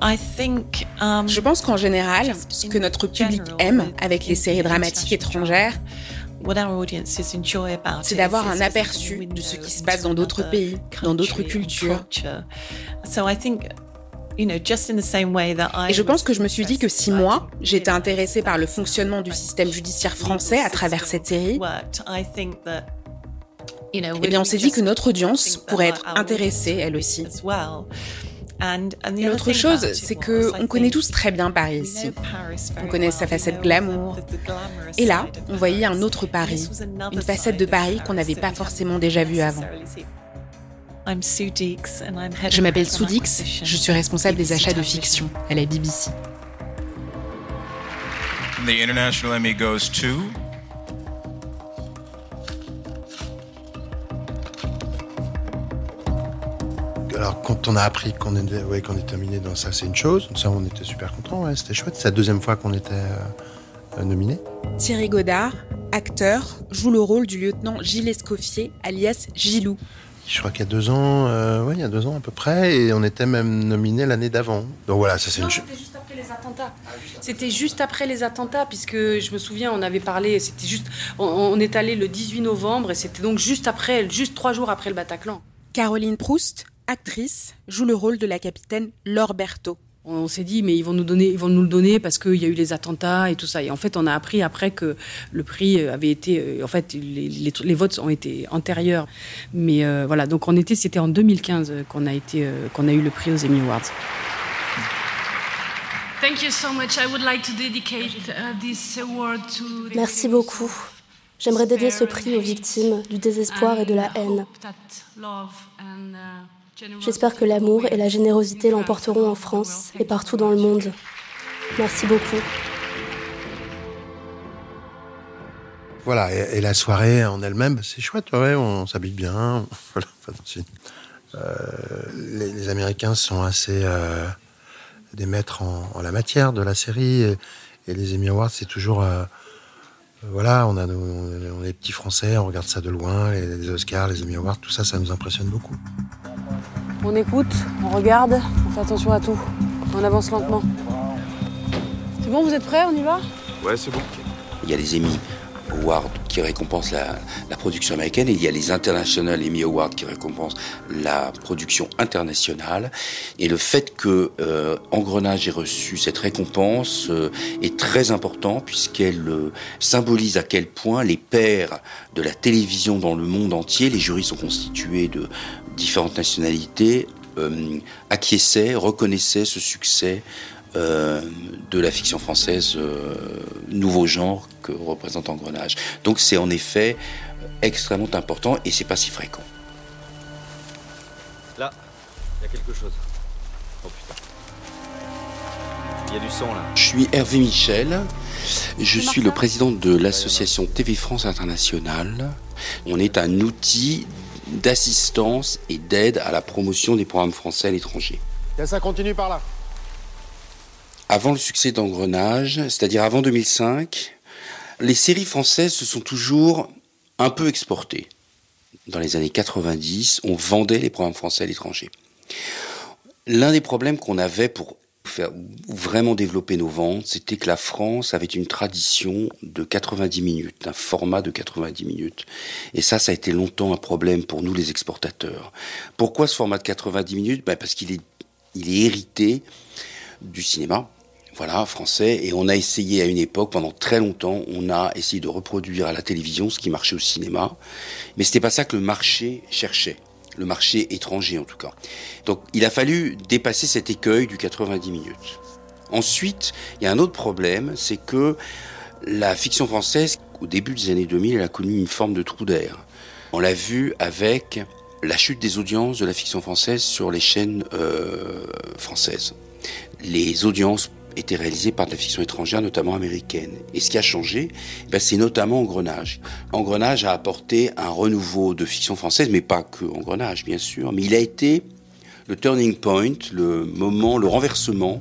Je pense qu'en général, ce que notre public aime avec les séries dramatiques étrangères, c'est d'avoir un aperçu de ce qui se passe dans d'autres pays, dans d'autres cultures. Et je pense que je me suis dit que si moi, j'étais intéressée par le fonctionnement du système judiciaire français à travers cette série, eh bien on s'est dit que notre audience pourrait être intéressée, elle aussi. L'autre chose, c'est que on connaît tous très bien Paris ici. On connaît sa facette glamour. Et là, on voyait un autre Paris, une facette de Paris qu'on n'avait pas forcément déjà vue avant. Je m'appelle Soudix, je suis responsable des achats de fiction à la BBC. The International Emmy goes to Alors, quand on a appris qu'on était, ouais, qu'on est terminé dans ça, c'est une chose. Ça, on était super contents. Ouais, c'était chouette. C'est la deuxième fois qu'on était euh, nominé. Thierry Godard, acteur, joue le rôle du lieutenant Gilles Escoffier, alias Gilou. Je crois qu'il y a deux ans, euh, ouais, il y a deux ans à peu près, et on était même nominé l'année d'avant. Donc voilà, ça c'est une. C'était juste après les attentats. C'était juste après les attentats, puisque je me souviens, on avait parlé. C'était juste, on, on est allé le 18 novembre, et c'était donc juste après, juste trois jours après le Bataclan. Caroline Proust, actrice, joue le rôle de la capitaine Laure Berthaud. On s'est dit, mais ils vont nous donner, ils vont nous le donner parce qu'il y a eu les attentats et tout ça. Et en fait, on a appris après que le prix avait été, euh, en fait, les, votes ont été antérieurs. Mais euh, voilà, donc on était, c'était en 2015 qu'on a été, euh, qu'on a eu le prix aux Emmy Awards. Merci beaucoup. J'aimerais dédier ce prix aux victimes du désespoir et de la haine. J'espère que l'amour et la générosité l'emporteront en France et partout dans le monde. Merci beaucoup. Voilà, et, la soirée en elle-même, c'est chouette, on s'habille bien. Euh, les, Américains sont assez euh, des maîtres en, la matière de la série, et, les Emmy Awards, c'est toujours... Euh, voilà, on, est petits Français, on regarde ça de loin, les, les Oscars, les Emmy Awards, tout ça, ça nous impressionne beaucoup. On écoute, on regarde, on fait attention à tout. On avance lentement. C'est bon, vous êtes prêts On y va? Ouais, c'est bon. Il y a les Emmy Awards qui récompensent la, production américaine et il y a les International Emmy Awards qui récompensent la production internationale. Et le fait que euh, Engrenage ait reçu cette récompense euh, est très important puisqu'elle euh, symbolise à quel point les pères de la télévision dans le monde entier, les jurys sont constitués de différentes nationalités euh, acquiesçaient, reconnaissaient ce succès euh, de la fiction française, euh, nouveau genre que représente Engrenage. Donc c'est en effet extrêmement important et c'est pas si fréquent. Là, il y a quelque chose. Oh putain. Il y a du sang là. Je suis Hervé Michel. Je suis le président de l'association TV France Internationale. On est un outil d'assistance et d'aide à la promotion des programmes français à l'étranger. Ça continue par là. Avant le succès d'Engrenage, c'est-à-dire avant 2005, les séries françaises se sont toujours un peu exportées. Dans les années 90, on vendait les programmes français à l'étranger. L'un des problèmes qu'on avait pour faire vraiment développer nos ventes, c'était que la France avait une tradition de 90 minutes, un format de 90 minutes. Et ça, ça a été longtemps un problème pour nous les exportateurs. Pourquoi ce format de 90 minutes? Ben Parce qu'il est, il est hérité du cinéma, voilà, français, et on a essayé à une époque, pendant très longtemps, on a essayé de reproduire à la télévision ce qui marchait au cinéma, mais c'était pas ça que le marché cherchait le marché étranger en tout cas. Donc il a fallu dépasser cet écueil du 90 minutes. Ensuite, il y a un autre problème, c'est que la fiction française, au début des années 2000, elle a connu une forme de trou d'air. On l'a vu avec la chute des audiences de la fiction française sur les chaînes euh, françaises. Les audiences était réalisé par de la fiction étrangère, notamment américaine. Et ce qui a changé, ben, c'est notamment Engrenage. Engrenage a apporté un renouveau de fiction française, mais pas que Engrenage, bien sûr, mais il a été le turning point, le moment, le renversement,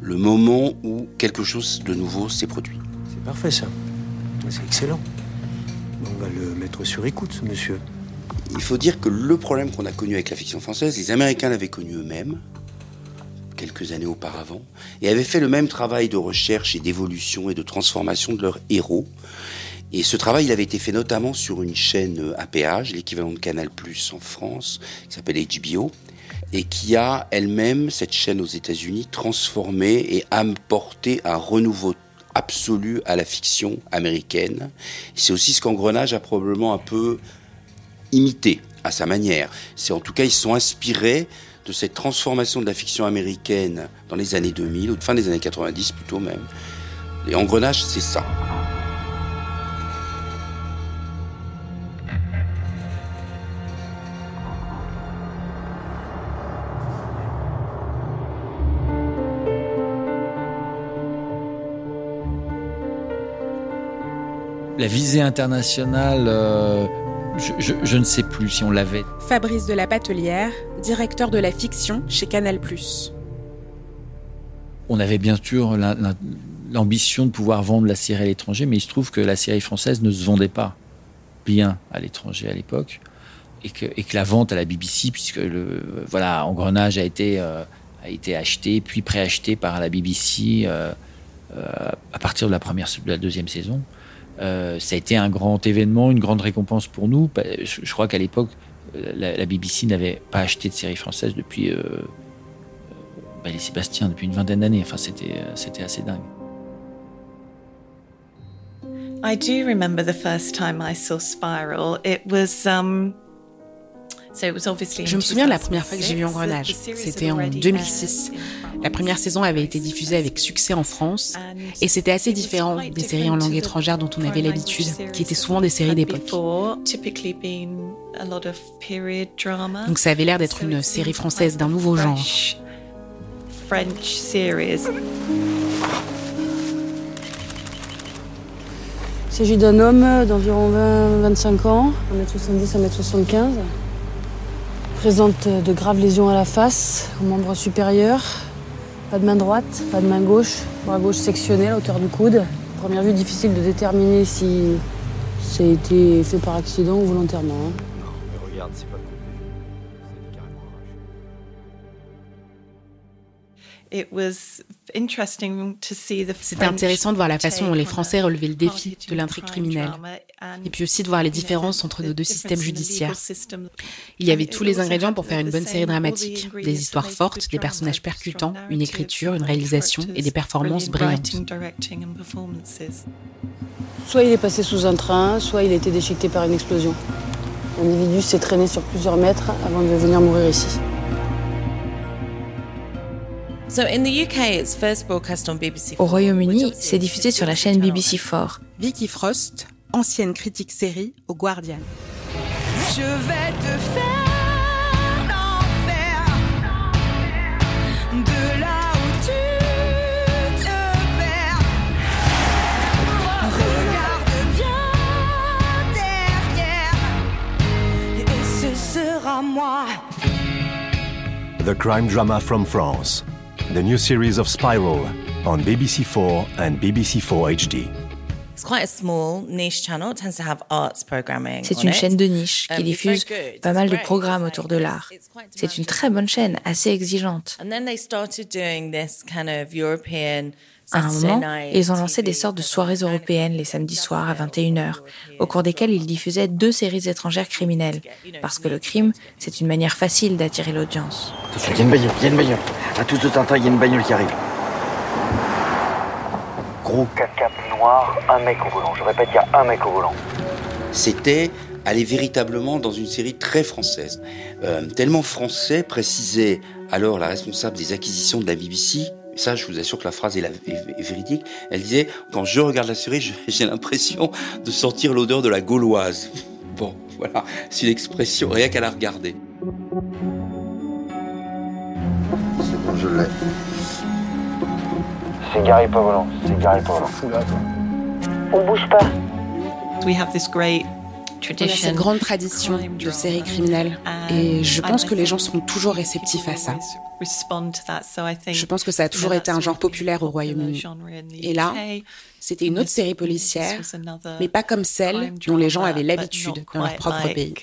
le moment où quelque chose de nouveau s'est produit. C'est parfait ça. C'est excellent. On va le mettre sur écoute, monsieur. Il faut dire que le problème qu'on a connu avec la fiction française, les Américains l'avaient connu eux-mêmes, quelques années auparavant, et avaient fait le même travail de recherche et d'évolution et de transformation de leurs héros. Et ce travail, il avait été fait notamment sur une chaîne à péage, l'équivalent de Canal Plus en France, qui s'appelle HBO, et qui a elle-même, cette chaîne aux États-Unis, transformé et apporté un renouveau absolu à la fiction américaine. C'est aussi ce qu'Engrenage a probablement un peu imité à sa manière. C'est en tout cas, ils sont inspirés de cette transformation de la fiction américaine dans les années 2000, ou fin des années 90 plutôt même. Et Engrenage, c'est ça. La visée internationale, euh, je, ne sais plus si on l'avait. Fabrice de la Patelière, directeur de la fiction chez Canal+. On avait bien sûr l'ambition de pouvoir vendre la série à l'étranger, mais il se trouve que la série française ne se vendait pas bien à l'étranger à l'époque, et que, et que, la vente à la BBC, puisque le voilà, Engrenage a été euh, a été acheté puis préacheté par la BBC euh, à partir de la première de la deuxième saison. Euh, ça a été un grand événement, une grande récompense pour nous. Bah, je, crois qu'à l'époque, la, BBC n'avait pas acheté de série française depuis euh, euh, bah, les Sébastien depuis une vingtaine d'années. Enfin, c'était c'était assez dingue. I do remember the first time I saw Spiral. It was um, je me souviens de la première fois que j'ai vu Engrenage. C'était en 2006. La première saison avait été diffusée avec succès en France et c'était assez différent des séries en langue étrangère dont on avait l'habitude, qui étaient souvent des séries d'époque. Donc ça avait l'air d'être une série française d'un nouveau genre. Il s'agit d'un homme d'environ 20-25 ans, 1m70, 1m75 présente de graves lésions à la face, au membre supérieur. Pas de main droite, pas de main gauche, bras gauche sectionné à hauteur du coude. Première vue, difficile de déterminer si ça a été fait par accident ou volontairement. Hein. Non, mais regarde, c'est pas C'était intéressant de voir la façon dont les Français relevaient le défi de l'intrigue criminelle, et puis aussi de voir les différences entre nos deux systèmes judiciaires. Il y avait tous les ingrédients pour faire une bonne série dramatique, des histoires fortes, des personnages percutants, une écriture, une réalisation et des performances brillantes. Soit il est passé sous un train, soit il a été déchiqueté par une explosion. L'individu s'est traîné sur plusieurs mètres avant de venir mourir ici. Au Royaume-Uni, c'est diffusé sur la chaîne BBC4. Vicky Frost, ancienne critique série au Guardian. Je vais te faire l'enfer de là où tu te perds. Regarde bien derrière et ce sera moi. The crime drama from France. The new series of Spiral on BBC4 and BBC4 HD. C'est une chaîne de niche qui um, diffuse pas mal de programmes autour de l'art. C'est une très bonne chaîne, assez exigeante. À un moment, ils ont lancé des sortes de soirées européennes les samedis soirs à 21h, au cours desquelles ils diffusaient deux séries étrangères criminelles, parce que le crime, c'est une manière facile d'attirer l'audience. Il y a une bagnole, il y a une bagnole. À tous de Tintin, il y a une bagnole qui arrive. Gros 4x4 noir, un mec au volant. Je répète, il y a un mec au volant. C'était aller véritablement dans une série très française. Euh, tellement français, précisait alors la responsable des acquisitions de la BBC, ça, je vous assure que la phrase est, véridique. Elle disait, quand je regarde la série, j'ai l'impression de sentir l'odeur de la gauloise. Bon, voilà, c'est une expression, rien qu'à la regarder. C'est bon, je l'ai. C'est garé pas volant, c'est garé pas volant. On bouge pas. We have this great on a cette grande tradition de séries criminelles et je pense que les gens sont toujours réceptifs à ça. Je pense que ça a toujours été un genre populaire au Royaume-Uni. Et là, c'était une autre série policière, mais pas comme celle dont les gens avaient l'habitude dans leur propre pays.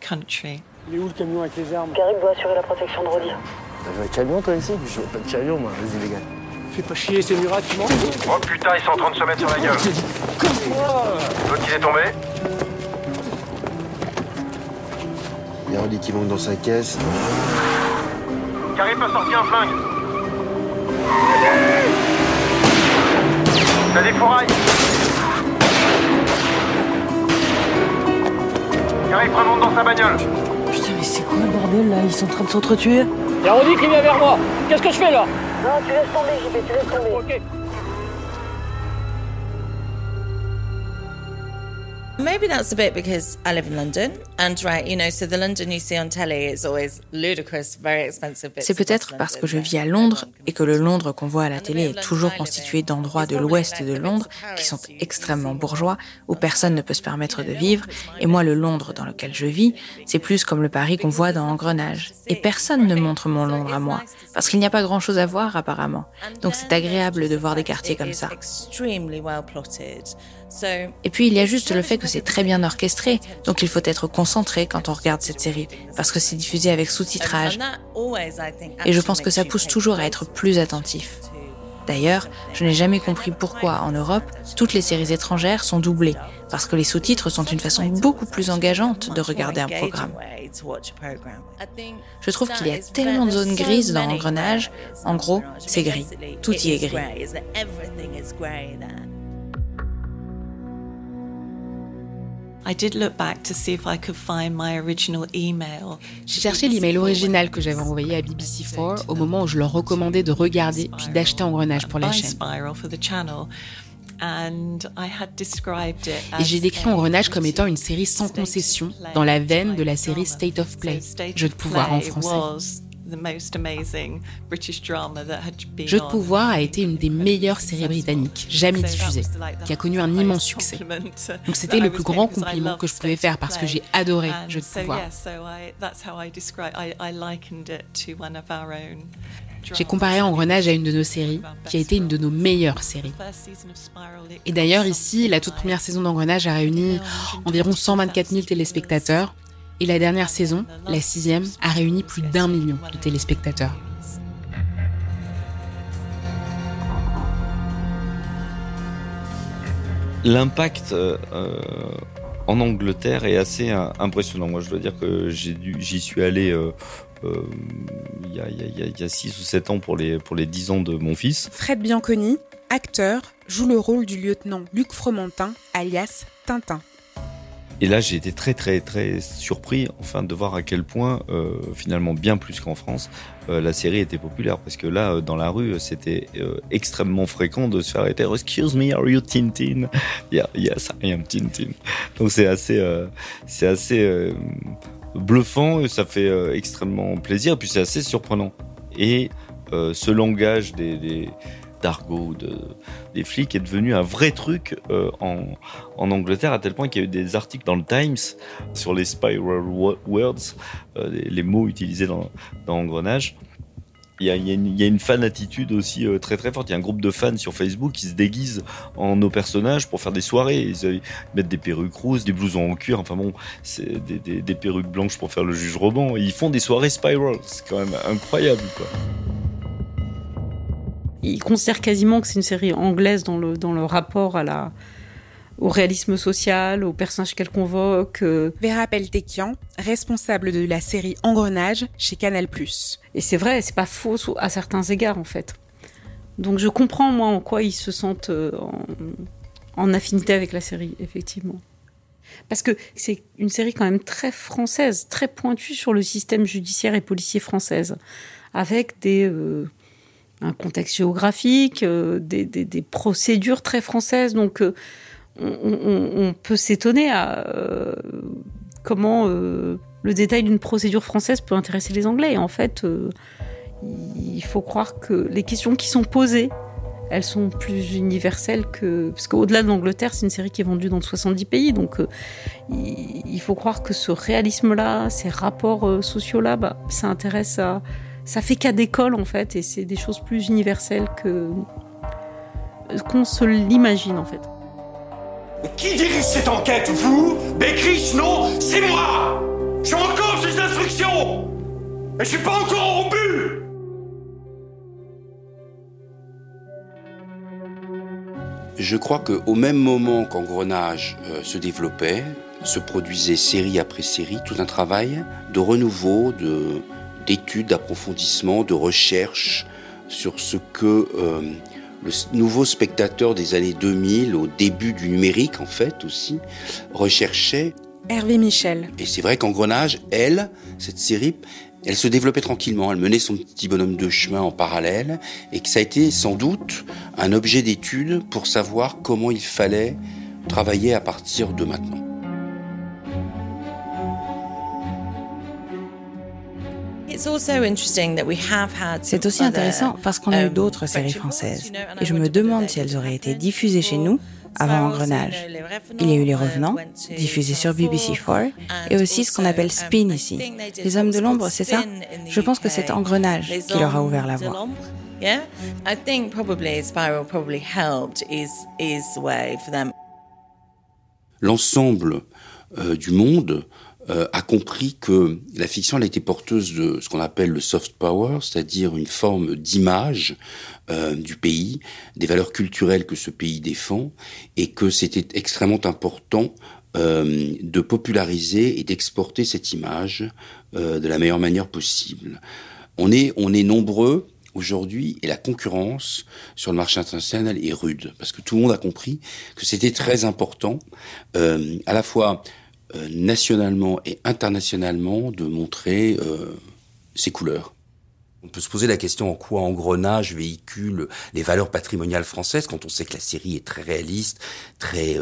country. Il est où le camion avec les armes? Garrick doit assurer la protection de Rodi. T'avais un camion toi ici? Je veux pas de camion moi, vas-y les gars. Fais pas chier, c'est Murat qui manque. Oh putain, ils sont en train de se mettre sur la gueule. L'autre il est tombé Il y a qui monte dans sa caisse. Karim a sorti un flingue. T'as des fourrailles Karim remonte dans sa bagnole. Putain, mais c'est quoi le bordel là? Ils sont en train de s'entretuer? Y'a Rodi qui vient vers moi. Qu'est-ce que je fais là? Non, tu laisses tomber, JP, tu laisses tomber. Ok. Maybe that's a bit because I live in London, and right, you know, so the London you see on telly is always ludicrous, very expensive. C'est peut-être parce que je vis à Londres et que le Londres qu'on voit à la télé est toujours constitué d'endroits de l'ouest de Londres qui sont extrêmement bourgeois, où personne ne peut se permettre de vivre. Et moi, le Londres dans lequel je vis, c'est plus comme le Paris qu'on voit dans Engrenage. Et personne ne montre mon Londres à moi, parce qu'il n'y a pas grand-chose à voir apparemment. Donc c'est agréable de voir des quartiers comme ça. Et puis il y a juste le fait que c'est très bien orchestré, donc il faut être quand on regarde cette série, parce que c'est diffusé avec sous-titrage. Et je pense que ça pousse toujours à être plus attentif. D'ailleurs, je n'ai jamais compris pourquoi en Europe, toutes les séries étrangères sont doublées, parce que les sous-titres sont une façon beaucoup plus engageante de regarder un programme. Je trouve qu'il y a tellement de zones grises dans Engrenage, en gros, c'est gris, tout y est gris. J'ai cherché l'email original que j'avais envoyé à BBC4 au moment où je leur recommandais de regarder puis d'acheter Engrenage pour la chaîne. Et j'ai décrit Engrenage comme étant une série sans concession, dans la veine de la série State of Play, Jeu de pouvoir en français. Jeu de pouvoir a été une des meilleures séries britanniques jamais diffusées, qui a connu un immense succès. Donc c'était le plus grand compliment que je pouvais faire parce que j'ai adoré Jeu de pouvoir. J'ai comparé Engrenage à une de nos séries, qui a été une de nos meilleures séries. Et d'ailleurs, ici, la toute première saison d'Engrenage a réuni environ 124 000 téléspectateurs. Et la dernière saison, la sixième, a réuni plus d'un million de téléspectateurs. L'impact euh, en Angleterre est assez euh, impressionnant. Moi, je dois dire que j'y suis allé euh, il y, a 6 ou 7 ans pour les, pour les 10 ans de mon fils. Fred Bianconi, acteur, joue le rôle du lieutenant Luc Fromentin, alias Tintin. Et là, j'ai été très, très, très surpris, enfin, de voir à quel point, euh, finalement, bien plus qu'en France, euh, la série était populaire. Parce que là, euh, dans la rue, c'était extrêmement fréquent de se faire arrêter. Excuse me, are you Tintin? Yeah, yes, I am Tintin. Donc c'est assez, c'est assez bluffant et ça fait extrêmement plaisir. Et puis c'est assez surprenant. Et ce langage des d'argot de, des flics est devenu un vrai truc euh, en, en, Angleterre, à tel point qu'il y a eu des articles dans le Times sur les spiral words, euh, les, mots utilisés dans, dans Engrenage. Il y, a, une, fan attitude aussi euh, très très forte. Il y a un groupe de fans sur Facebook qui se déguisent en nos personnages pour faire des soirées. Ils, mettent des perruques roses, des blousons en cuir, enfin bon, c'est des, perruques blanches pour faire le juge roman. ils font des soirées spiral. C'est quand même incroyable quoi il considère quasiment que c'est une série anglaise dans le, dans le rapport à la, au réalisme social, aux personnages qu'elle convoque. Vera Peltekian, responsable de la série Engrenage chez Canal+. Et c'est vrai, c'est pas faux à certains égards en fait. Donc je comprends moi en quoi ils se sentent en, en affinité avec la série, effectivement. Parce que c'est une série quand même très française, très pointue sur le système judiciaire et policier française, avec des un contexte géographique, euh, des, procédures très françaises. Donc, euh, on, peut s'étonner à euh, comment le détail d'une procédure française peut intéresser les Anglais. Et en fait, il faut croire que les questions qui sont posées, elles sont plus universelles que... Parce qu'au-delà de l'Angleterre, c'est une série qui est vendue dans 70 pays. Donc, il faut croire que ce réalisme-là, ces rapports sociaux-là, bah, ça intéresse à ça fait cas d'école en fait, et c'est des choses plus universelles que qu'on se l'imagine en fait. Qui dirige cette enquête Vous? Beckrich Non, c'est moi! Je suis encore ces instructions Et je suis pas encore au but! Je crois qu'au même moment qu'Engrenage euh, se développait, se produisait série après série tout un travail de renouveau, de, d'études, d'approfondissement, de recherche sur ce que euh, le nouveau spectateur des années 2000, au début du numérique en fait aussi, recherchait. Hervé Michel. Et c'est vrai qu'Engrenage, elle, cette série, elle se développait tranquillement, elle menait son petit bonhomme de chemin en parallèle, et que ça a été sans doute un objet d'étude pour savoir comment il fallait travailler à partir de maintenant. C'est aussi intéressant parce qu'on a eu um, d'autres séries françaises et je me demande si elles auraient été diffusées chez nous avant Engrenage. Il y a eu Les Revenants, diffusés sur BBC4, et aussi ce qu'on appelle Spin ici. Les Hommes de l'ombre, c'est ça Je pense que c'est Engrenage qui leur a ouvert la voie. L'ensemble euh, du monde euh, a compris que la fiction elle était porteuse de ce qu'on appelle le soft power, c'est-à-dire une forme d'image euh, du pays, des valeurs culturelles que ce pays défend, et que c'était extrêmement important euh, de populariser et d'exporter cette image de la meilleure manière possible. On est, on est nombreux aujourd'hui et la concurrence sur le marché international est rude parce que tout le monde a compris que c'était très important à la fois euh, nationalement et internationalement de montrer euh, ses couleurs. On peut se poser la question en quoi Engrenage véhicule les valeurs patrimoniales françaises quand on sait que la série est très réaliste, très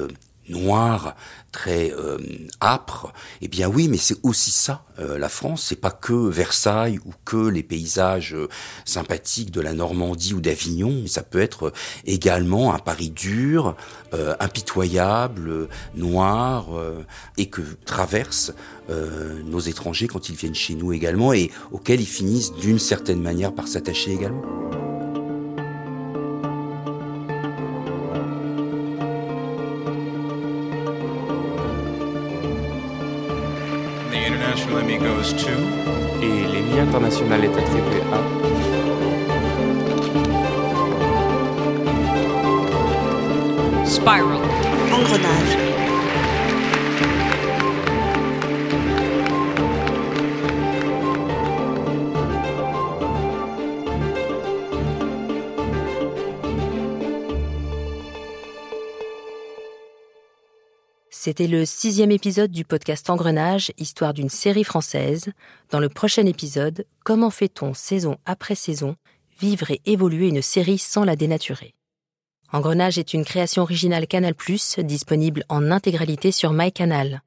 euh, noir, très euh, âpre, eh bien oui, mais c'est aussi ça euh, la France. C'est pas que Versailles ou que les paysages euh, sympathiques de la Normandie ou d'Avignon. Ça peut être également un Paris dur, impitoyable, noir, et que traversent nos étrangers quand ils viennent chez nous également, et auxquels ils finissent d'une certaine manière par s'attacher également. Et l'Emmy international est attribué à. Spiral. Engrenage. C'était le sixième épisode du podcast Engrenage, histoire d'une série française. Dans le prochain épisode, comment fait-on saison après saison vivre et évoluer une série sans la dénaturer? Engrenage est une création originale Canal+, disponible en intégralité sur MyCanal.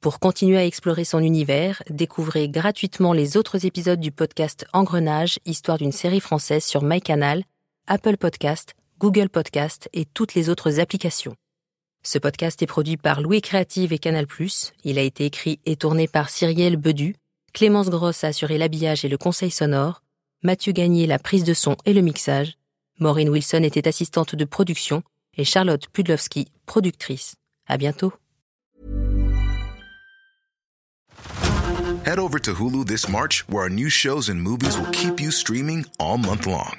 Pour continuer à explorer son univers, découvrez gratuitement les autres épisodes du podcast Engrenage, histoire d'une série française sur MyCanal, Apple Podcast, Google Podcast et toutes les autres applications. Ce podcast est produit par Louis Créative et Canal+. Il a été écrit et tourné par Cyrielle Bedu. Clémence Grosse a assuré l'habillage et le conseil sonore. Mathieu Gagné la prise de son et le mixage. Maureen Wilson était assistante de production et Charlotte Pudlowski, productrice. À bientôt. Head over to Hulu this March, where our new shows and movies will keep you streaming all month long.